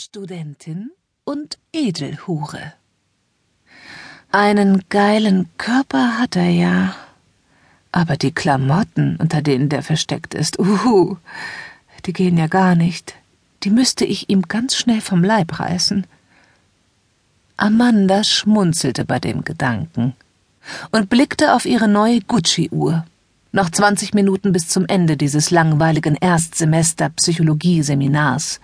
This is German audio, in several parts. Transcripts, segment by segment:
Studentin und Edelhure. Einen geilen Körper hat er ja, aber die Klamotten, unter denen der versteckt ist, uhu, die gehen ja gar nicht. Die müsste ich ihm ganz schnell vom Leib reißen. Amanda schmunzelte bei dem Gedanken und blickte auf ihre neue Gucci-Uhr. Noch zwanzig Minuten bis zum Ende dieses langweiligen Erstsemester Psychologie-Seminars.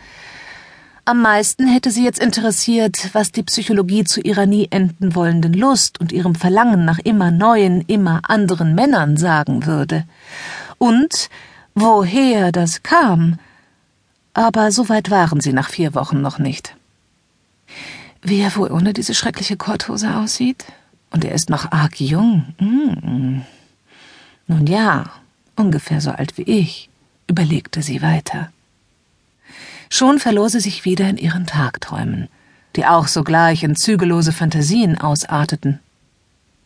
Am meisten hätte sie jetzt interessiert, was die Psychologie zu ihrer nie enden wollenden Lust und ihrem Verlangen nach immer neuen, immer anderen Männern sagen würde. Und woher das kam. Aber so weit waren sie nach vier Wochen noch nicht. Wie er wohl ohne diese schreckliche Korthose aussieht? Und er ist noch arg jung. Hm. Nun ja, ungefähr so alt wie ich, überlegte sie weiter. Schon verlor sie sich wieder in ihren Tagträumen, die auch sogleich in zügellose Fantasien ausarteten.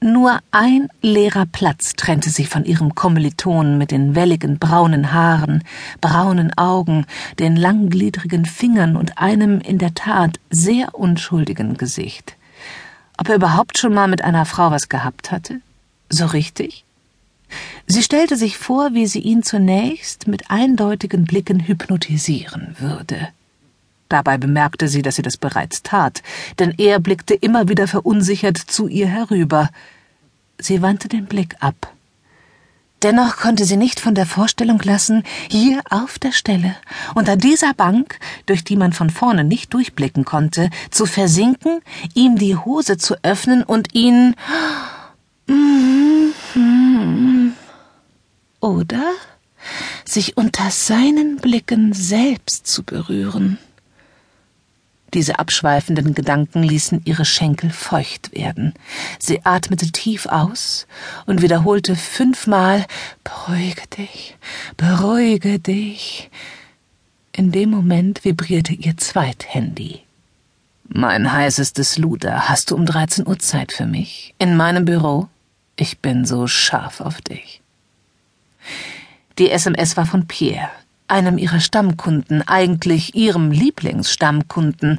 Nur ein leerer Platz trennte sie von ihrem Kommilitonen mit den welligen braunen Haaren, braunen Augen, den langgliedrigen Fingern und einem in der Tat sehr unschuldigen Gesicht. Ob er überhaupt schon mal mit einer Frau was gehabt hatte? So richtig? Sie stellte sich vor, wie sie ihn zunächst mit eindeutigen Blicken hypnotisieren würde. Dabei bemerkte sie, dass sie das bereits tat, denn er blickte immer wieder verunsichert zu ihr herüber. Sie wandte den Blick ab. Dennoch konnte sie nicht von der Vorstellung lassen, hier auf der Stelle, unter dieser Bank, durch die man von vorne nicht durchblicken konnte, zu versinken, ihm die Hose zu öffnen und ihn oder sich unter seinen Blicken selbst zu berühren. Diese abschweifenden Gedanken ließen ihre Schenkel feucht werden. Sie atmete tief aus und wiederholte fünfmal Beruhige dich, beruhige dich. In dem Moment vibrierte ihr Zweithandy. Mein heißestes Luder, hast du um 13 Uhr Zeit für mich? In meinem Büro? Ich bin so scharf auf dich. Die SMS war von Pierre, einem ihrer Stammkunden, eigentlich ihrem Lieblingsstammkunden,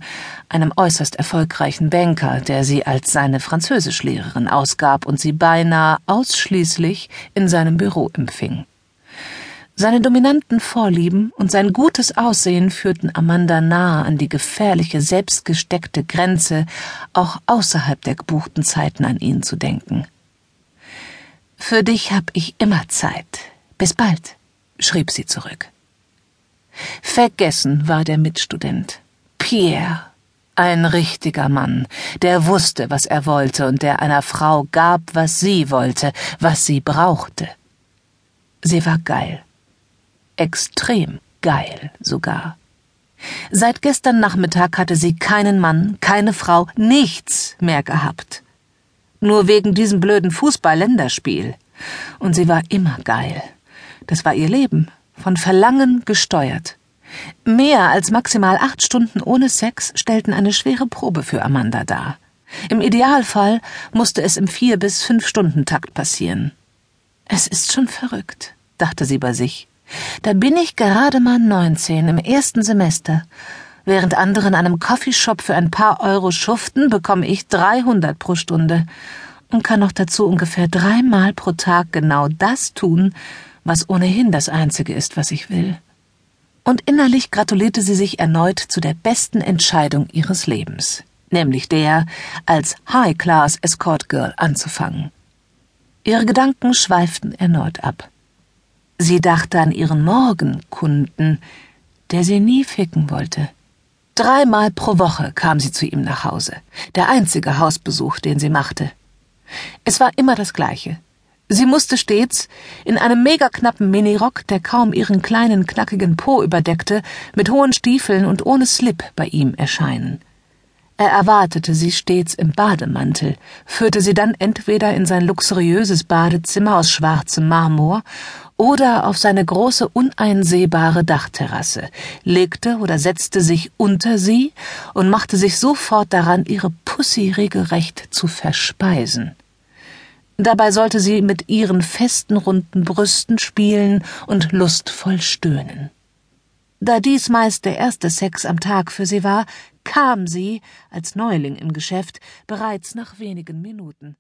einem äußerst erfolgreichen Banker, der sie als seine Französischlehrerin ausgab und sie beinahe ausschließlich in seinem Büro empfing. Seine dominanten Vorlieben und sein gutes Aussehen führten Amanda nahe an die gefährliche, selbstgesteckte Grenze, auch außerhalb der gebuchten Zeiten an ihn zu denken. Für dich hab ich immer Zeit. Bis bald, schrieb sie zurück. Vergessen war der Mitstudent. Pierre. Ein richtiger Mann, der wusste, was er wollte und der einer Frau gab, was sie wollte, was sie brauchte. Sie war geil. Extrem geil sogar. Seit gestern Nachmittag hatte sie keinen Mann, keine Frau, nichts mehr gehabt. Nur wegen diesem blöden Fußball-Länderspiel. Und sie war immer geil. Das war ihr Leben, von Verlangen gesteuert. Mehr als maximal acht Stunden ohne Sex stellten eine schwere Probe für Amanda dar. Im Idealfall musste es im vier bis fünf Stunden Takt passieren. Es ist schon verrückt, dachte sie bei sich. Da bin ich gerade mal neunzehn im ersten Semester. Während andere in einem Coffeeshop für ein paar Euro schuften, bekomme ich dreihundert pro Stunde und kann noch dazu ungefähr dreimal pro Tag genau das tun, was ohnehin das Einzige ist, was ich will. Und innerlich gratulierte sie sich erneut zu der besten Entscheidung ihres Lebens, nämlich der, als High-Class Escort Girl anzufangen. Ihre Gedanken schweiften erneut ab. Sie dachte an ihren Morgenkunden, der sie nie ficken wollte. Dreimal pro Woche kam sie zu ihm nach Hause, der einzige Hausbesuch, den sie machte. Es war immer das Gleiche. Sie musste stets, in einem megaknappen Minirock, der kaum ihren kleinen, knackigen Po überdeckte, mit hohen Stiefeln und ohne Slip bei ihm erscheinen. Er erwartete sie stets im Bademantel, führte sie dann entweder in sein luxuriöses Badezimmer aus schwarzem Marmor oder auf seine große uneinsehbare Dachterrasse, legte oder setzte sich unter sie und machte sich sofort daran, ihre Pussy regelrecht zu verspeisen. Dabei sollte sie mit ihren festen, runden Brüsten spielen und lustvoll stöhnen. Da dies meist der erste Sex am Tag für sie war, kam sie, als Neuling im Geschäft, bereits nach wenigen Minuten.